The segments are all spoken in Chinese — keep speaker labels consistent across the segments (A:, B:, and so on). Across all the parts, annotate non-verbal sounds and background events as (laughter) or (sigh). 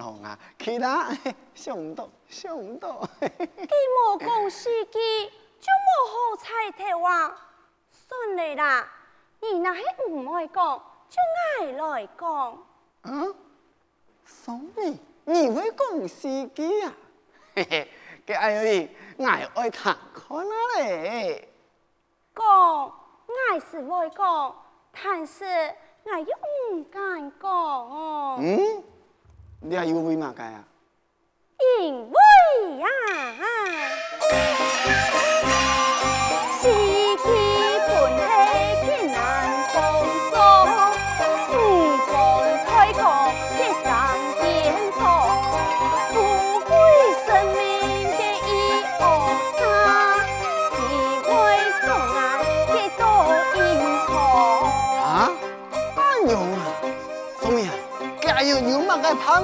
A: 啊，其他 (laughs) 想唔到，想唔到。
B: 佢无讲司机，就无好彩头啊！算了啦，你那系唔爱讲，就爱来讲。
A: 嗯？所以你会讲司机啊？(laughs) 嘿嘿，佢爱你爱爱谈看啊嘞。
B: 讲爱是会讲，但是。我又唔敢讲哦。
A: 嗯，你还有为嘛该啊？
B: 因为呀。
A: 办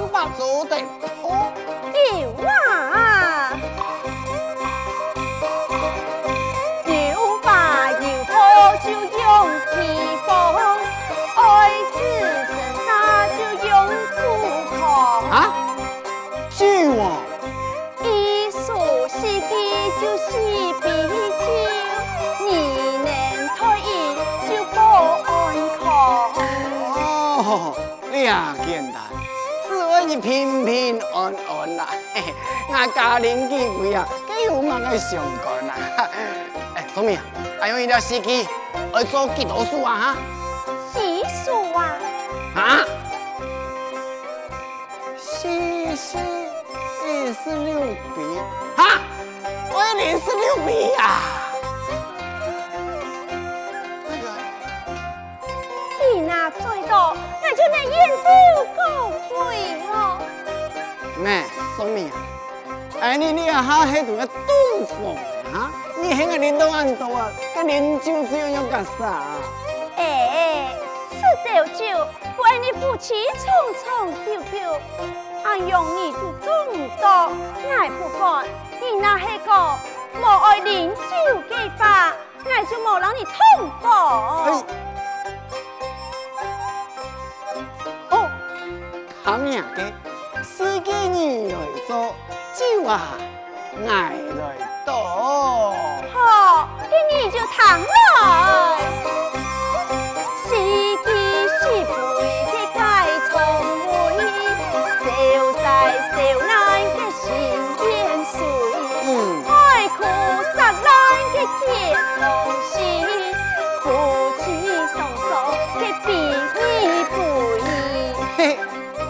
A: 法做得好，
B: 有你
A: 平平安安啦，(laughs) 我家人几位啊，几有嘛个相干啦。(laughs) 哎，聪明啊，还有一条司机来做几多数啊？哈？
B: 几数啊？
A: 啊？四四二十六笔？哈？我要二十六笔呀？那个，
B: 你那最多，那就能验收够贵。
A: 咩？聪明啊！哎，你你啊，哈喺度个东风啊？你喺个领导安度啊？个领酒只有要干啥？
B: 哎，是酒酒，为你夫妻长长久久，俺用你做总督，爱不管你那黑个无爱领酒嘅法，俺就冇让你痛苦。哎、
A: 哦，好呀嘅。司机你来做，酒啊，爱来多。
B: 好，给你就躺来。司机是背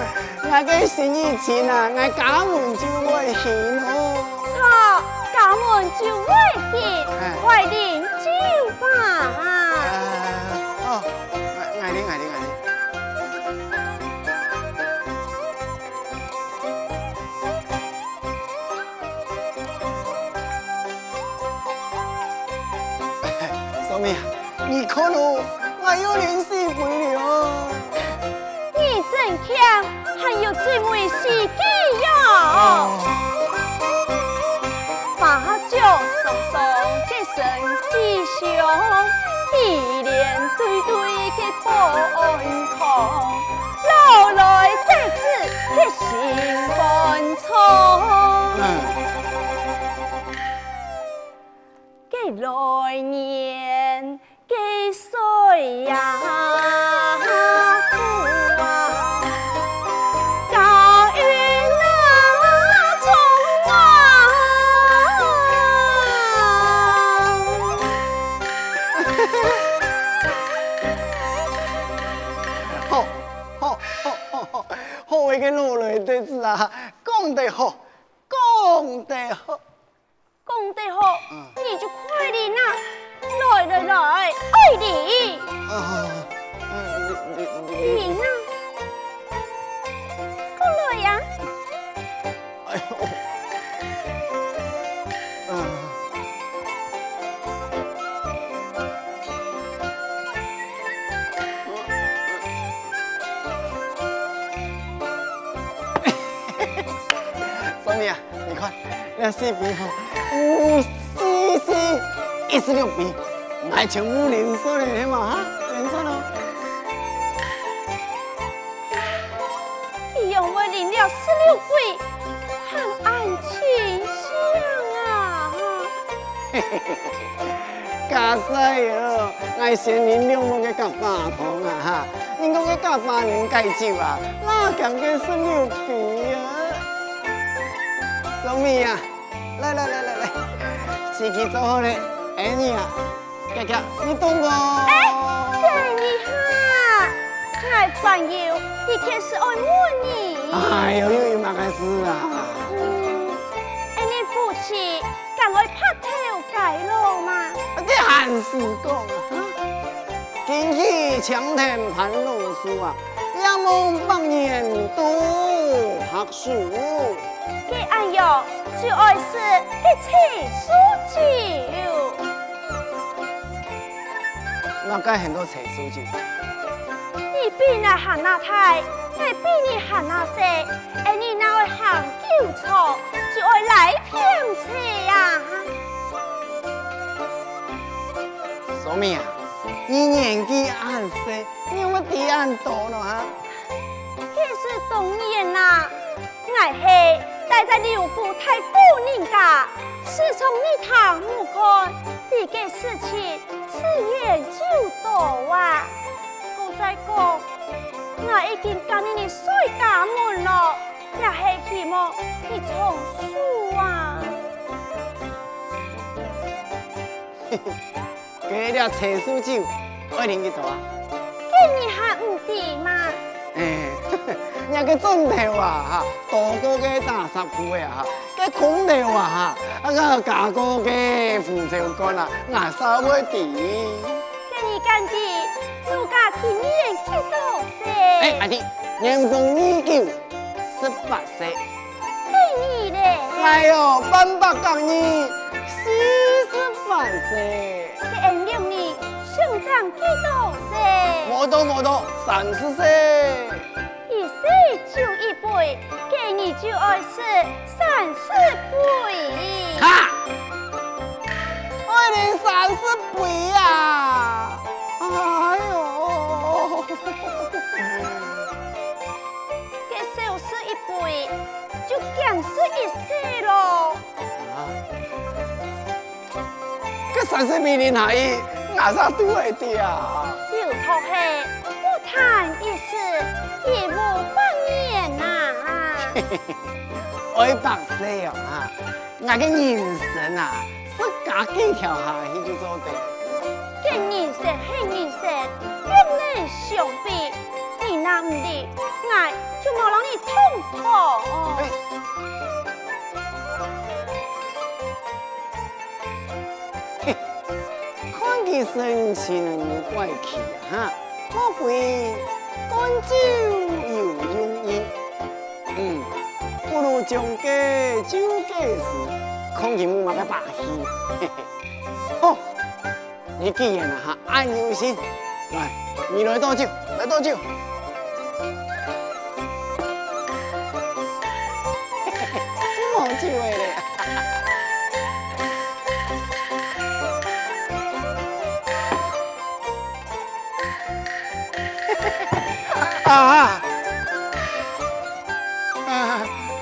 A: แล้วจ啊ไ家门就外行哦。
B: 好，家门就外行快点酒吧
A: ไ哦，爱า爱สิบศู
B: 你ย์我有联น回你最讲得
A: 好，讲得好。讲得好，
B: 你就快
A: 点呐！来来来，那视频好。五四四一十六笔，买全部连锁的，嘛哈，连锁咯。
B: 你用我领了十六笔，很安庆幸啊！
A: 嘿嘿嘿嘿，加在哦，我先领两万个夹八通啊哈，你讲个夹八年戒酒啊，哪敢个十六笔啊？小米啊！来来来来来，时机做好了，爱你啊，佳佳，你懂不？
B: 哎，等一下，爱朋友，你可是爱我你。
A: 哎呦，又有嘛个事啊？
B: 嗯，哎，你夫妻敢爱拍头盖路吗？
A: 这还是讲啊，天气强天盼露书啊，两梦百年多学书。
B: 给俺哟。就爱是一起书酒，
A: 那该很多菜书酒。
B: 你比那行那太，我比你行那细，而你那会行酒错，就爱来骗车呀。
A: 小明啊，你年纪还小，你我弟俺多了啊。
B: 这是当然啦，爱黑。待在刘府太夫人家，是从你堂母看，这个事情自然就多啊。我再讲，我已经跟你的水家门了，也是希望你从书啊。(laughs)
A: 给了陈书记，爱听几多啊？
B: 给你还唔抵吗？
A: 那个砖头啊，哈，大哥个大石铺的哈，个空调啊，哈，那个大哥个扶手杆啊，我稍微低。
B: 给你干的，如家今年几多岁？
A: 哎，阿弟，年丰二九，十八岁。
B: 给你嘞。
A: 哎呦，半百港年，四十八岁。
B: 给俺两年，兄长几多岁？
A: 冇多冇多，三十岁。
B: 就一杯，给你就爱是三四杯。
A: 哈，爱你三四杯呀！哎呦，
B: 给少是一杯，就减是一岁咯。啊，
A: 这三四杯你哪一哪啥都会的啊？
B: 有头黑，不谈一世，一无。
A: 爱白色哦哈，那个人生啊，是家己跳下去就做的。
B: 这人生系人生，不能相比。你那唔的，我就冇让你痛苦。
A: 嘿，看起生气能怪气啊哈，莫非干酒有用意？嗯。不如将个酒解释，空气木马个把戏。哦，你既然啊爱忧心，来，你来倒酒，来倒酒。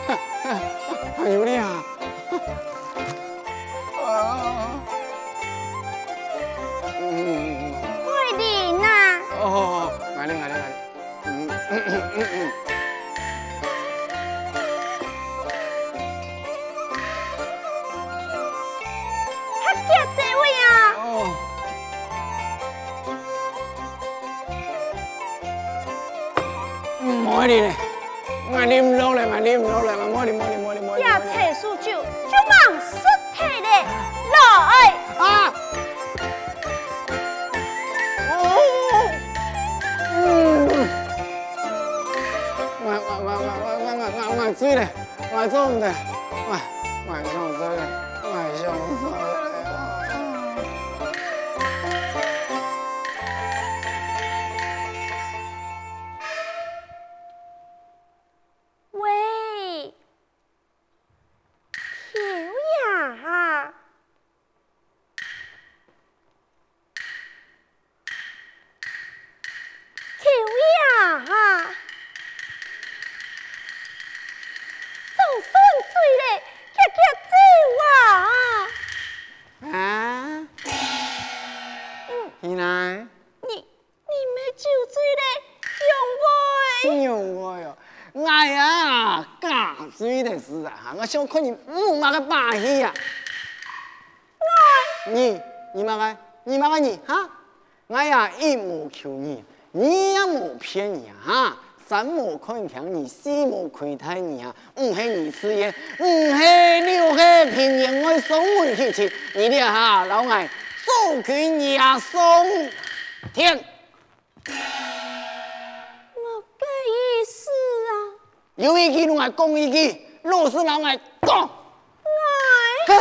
A: 啊！还有你啊！啊！嗯。
B: 快点啊！
A: 哦，来了来了来了。嗯嗯嗯嗯嗯。
B: 他叫这位啊？
A: 哦。嗯，莫哩嘞，落来，我啉落来，莫哩莫哩莫哩莫哩。
B: 呀，菜素酒就忙失态嘞，来。
A: 啊！哦，嗯，我我我我我我我我醉了，我做唔得，想看你五万个把戏呀！
B: 我
A: 你你妈个你妈个你哈？我呀一无求你，你也无骗你哈！三无看听你，四无亏待你啊！五系你事业，五系六系平原爱送回去去，你的哈老爱做君也送天。
B: 我嘅意思啊，
A: 有一句侬还讲一句，肉丝ก
B: ซื้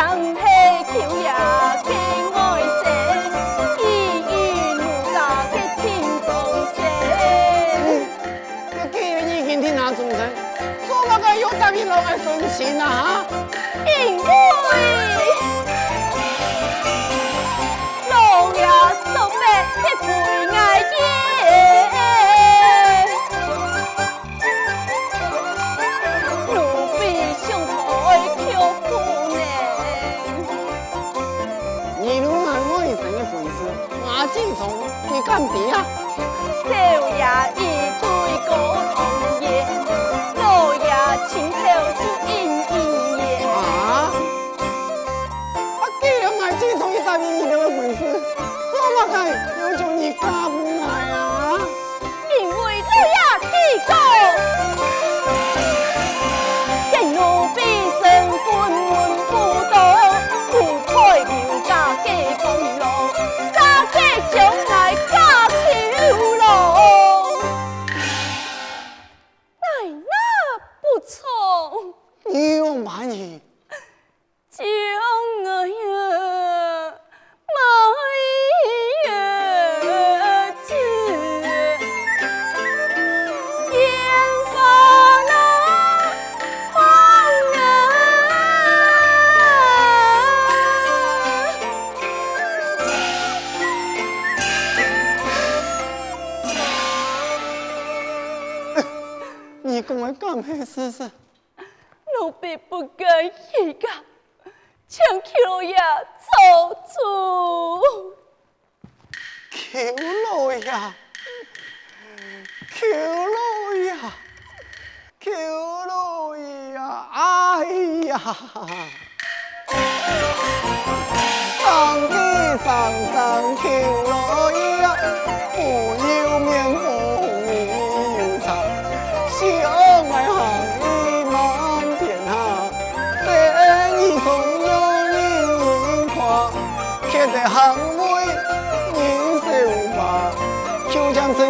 A: 长黑
B: 秋呀，天外色，一遇怒啊，天公色。这几年
A: 你天哪做？做那个有大米
B: 老
A: 板顺心呐？应。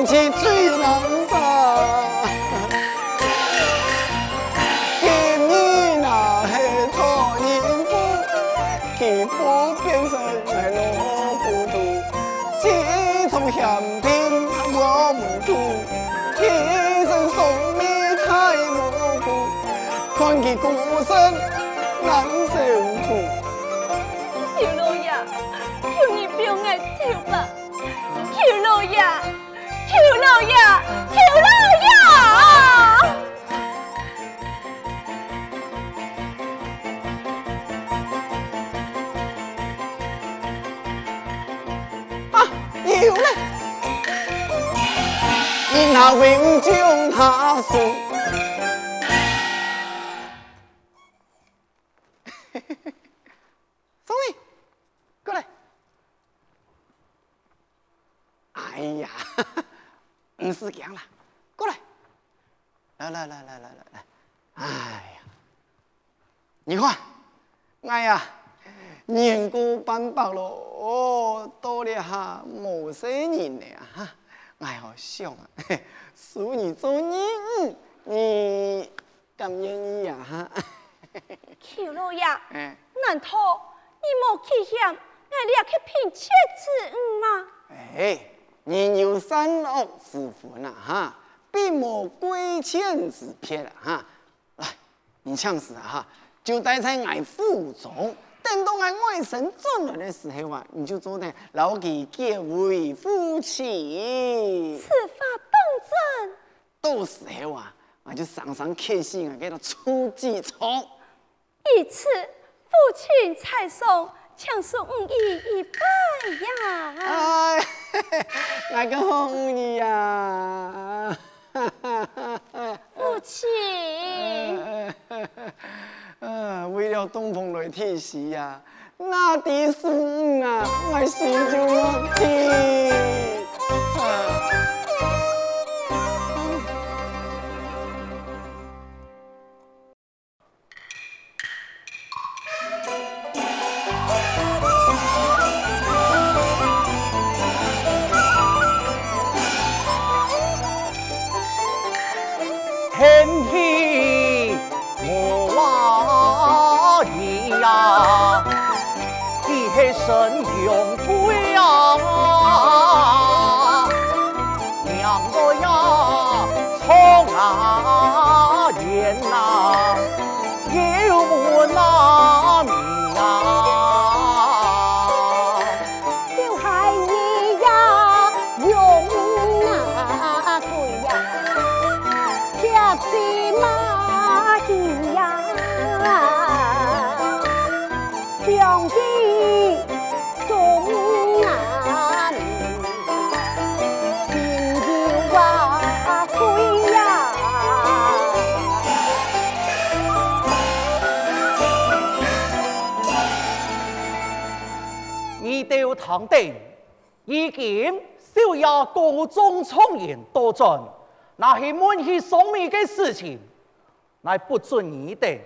A: 口腔生气最难杀。今日那是错人夫，其不变成来落糊涂，自从嫌贫我们土，一生送命太无辜，看起孤身难受苦。
B: 求老爷，求你不要爱走吧！求老爷，老爷，求老爷！
A: 啊，有嘞！因他永将他送。来来来来来来来，哎呀，你看，哎呀。年过半百了，哦，到了哈某些人了哈，哎好想啊，属你做人，你甘愿意呀哈？
B: 求老爷，(laughs)
A: 哎
B: 难道你冇去嫌俺俩去拼妻子嗯吗？
A: 哎，人有三恶之分呐哈，并冇贵贱之别了哈。来，你这样子哈，就待在俺府中。等到俺外甥转来的时候啊，你就做得老给结为夫妻。
B: 此法当真？
A: 到时候啊，我就上上客心啊，给他出几场。
B: 一次父亲才送，强送五亿一百呀！
A: 哎，(laughs) 那个红衣呀！
B: 父
A: 亲。为了东风来提携呀，那的是啊，我心就要听。
C: 天将军纵难离京九万岁呀。
B: 你
C: 都堂弟一见小爷高中状元多俊那是门生聪明的事情乃不准你的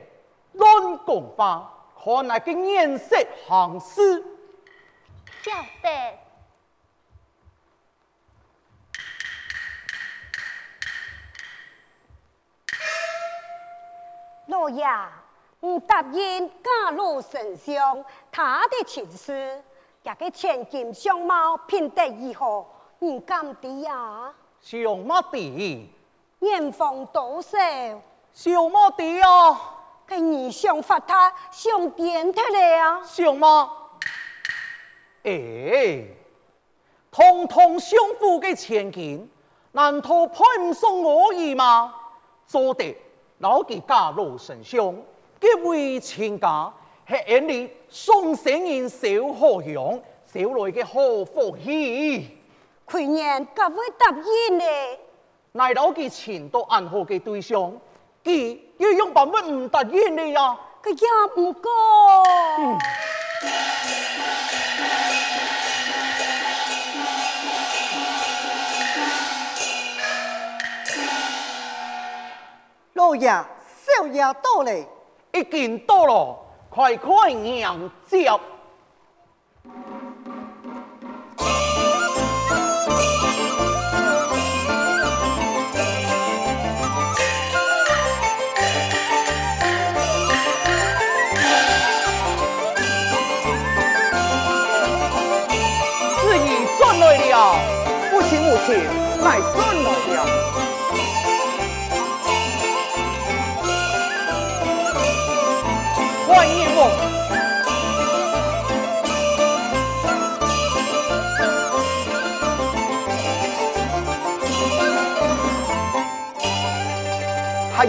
C: 乱讲话看那个颜色行事。
D: 晓得。老爷，你答应嫁入丞相，他的亲事，也个千金相貌品德如何？你敢的呀？
C: 相貌的，
D: 年方多少？
C: 相貌的啊！
D: 给你想发他想变他了啊？
C: 相吗，哎，堂堂相府的千金，难道配唔上我儿吗？做得。老几家老神兄，结为亲家，系眼里送神人小何样，小来嘅好福气。
D: 去年各位答应呢，
C: 奈老几前度暗号嘅对象，佢要用版本唔答应你呀？
D: 佢也唔过。嗯
E: 老爷，少爷到嘞，
C: 已经到了，快快迎接。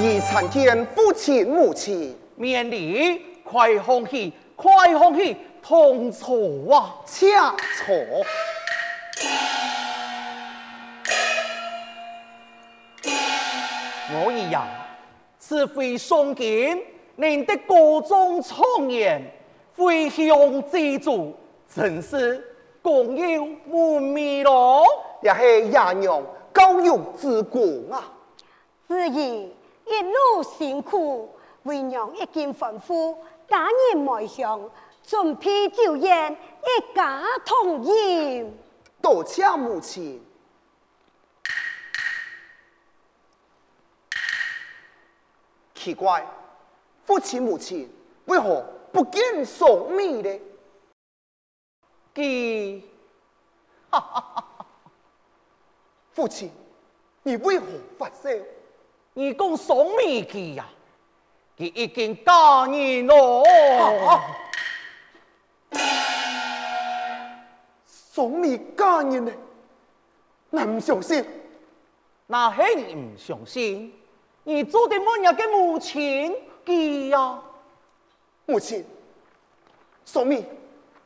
C: 儿参见
F: 父亲母亲，
C: 免礼，快欢喜，快欢喜，同坐啊，
F: 恰坐。
C: 我一样，是非送金。您的高中状元，飞向祭祖，真是共有无米咯！
F: 也是爷娘教育之功啊！
D: 子儿一路辛苦，为娘一经吩咐家人埋乡，准备酒宴，一家同饮。
F: 多谢母亲。奇怪。父亲母亲为何不见送米呢？
C: 给，
F: 父亲，你为何发笑？
C: 你讲送米去呀？佢已经嫁人咯。
F: 送米嫁人呢？那唔相信。
C: 那系你唔相信？你做的乜嘢嘅母亲？记呀，
F: 母亲，送米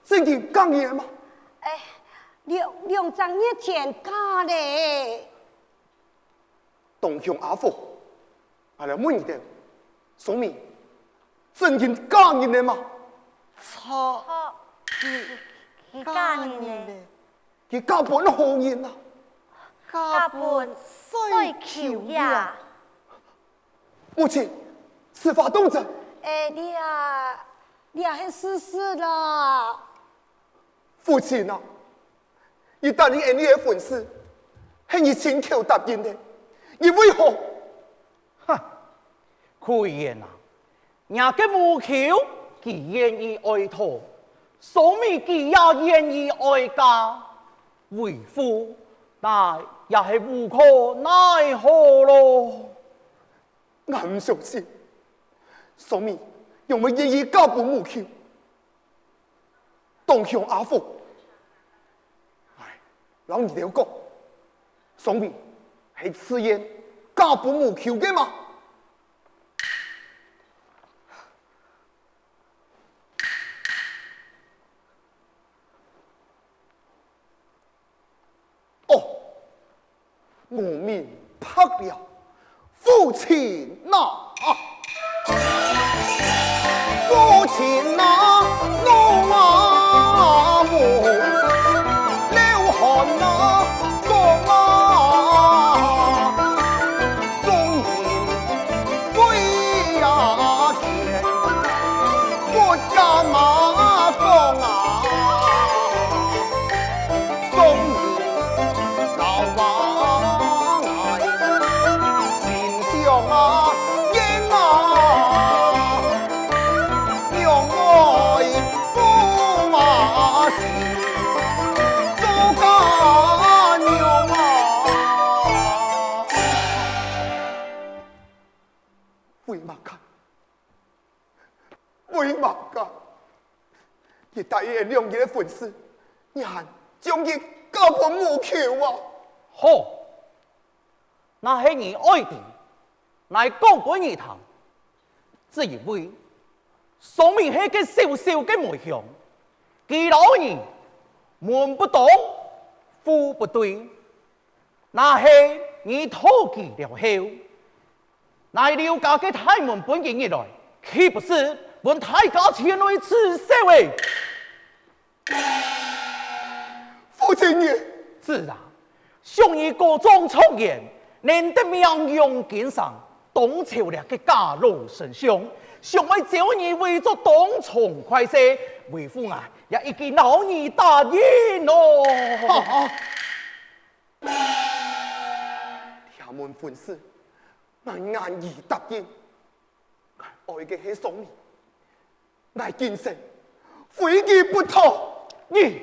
F: 真的讲嘢吗？
D: 哎，两两张一千加嘞。
F: 东乡阿父，我来问一点，送米真的讲嘢的吗？
D: 错，佢讲嘢嘞，
F: 佢讲本好人啊，
D: 讲本水桥呀，
F: 母亲。此法动者，
D: 哎，你啊，你啊，很死死了。
F: 父亲啊，你答应爱你的粉丝，是你亲口答应的，你为何？
C: 可言啊，人家母口，佢愿意爱托，送米佢也愿意爱家，为夫但也系无可奈何咯。
F: 我唔相信。送米用乜意交本母亲？东乡阿父，哎，老二了讲，送米系此言交本母亲嘅吗？哦，农民跑了，父亲闹、大爷两日的婚事，你还将伊交给母舅啊？
C: 好，那是你爱的，来讲给你听。只因为说明系个小小的模样，几老人门不当户不对，那是你偷记了后，来刘家嘅大门本营而来，岂不是本大家前来刺杀喂？
F: 父亲爷，
C: 是啊，想以各种重言，难得名扬京上，东朝了个家老神兄，想为招你为作东床快些，为父啊，也已经老你答应咯。
F: 天门婚事，我愿意答应，爱嘅系送你，爱今生非你不可。
C: 你。